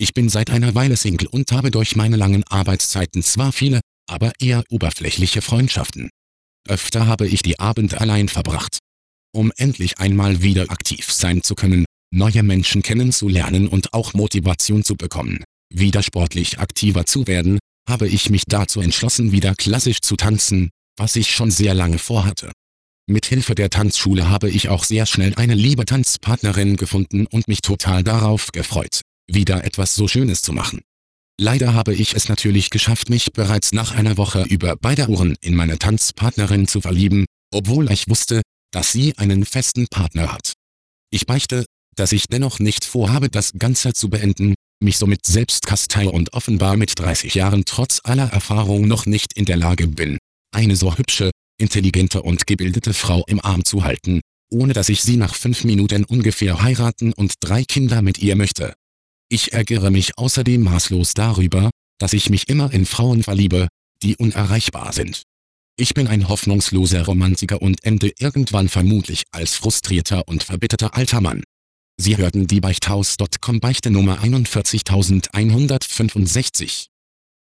Ich bin seit einer Weile Single und habe durch meine langen Arbeitszeiten zwar viele, aber eher oberflächliche Freundschaften. Öfter habe ich die Abende allein verbracht. Um endlich einmal wieder aktiv sein zu können, neue Menschen kennenzulernen und auch Motivation zu bekommen, wieder sportlich aktiver zu werden, habe ich mich dazu entschlossen wieder klassisch zu tanzen, was ich schon sehr lange vorhatte. Mit Hilfe der Tanzschule habe ich auch sehr schnell eine liebe Tanzpartnerin gefunden und mich total darauf gefreut, wieder etwas so Schönes zu machen. Leider habe ich es natürlich geschafft mich bereits nach einer Woche über beide Uhren in meine Tanzpartnerin zu verlieben, obwohl ich wusste, dass sie einen festen Partner hat. Ich beichte, dass ich dennoch nicht vorhabe das Ganze zu beenden, mich somit selbst kastei und offenbar mit 30 Jahren trotz aller Erfahrung noch nicht in der Lage bin, eine so hübsche, intelligente und gebildete Frau im Arm zu halten, ohne dass ich sie nach fünf Minuten ungefähr heiraten und drei Kinder mit ihr möchte. Ich ärgere mich außerdem maßlos darüber, dass ich mich immer in Frauen verliebe, die unerreichbar sind. Ich bin ein hoffnungsloser Romantiker und ende irgendwann vermutlich als frustrierter und verbitterter alter Mann. Sie hörten die Beichthaus.com Beichte Nummer 41165.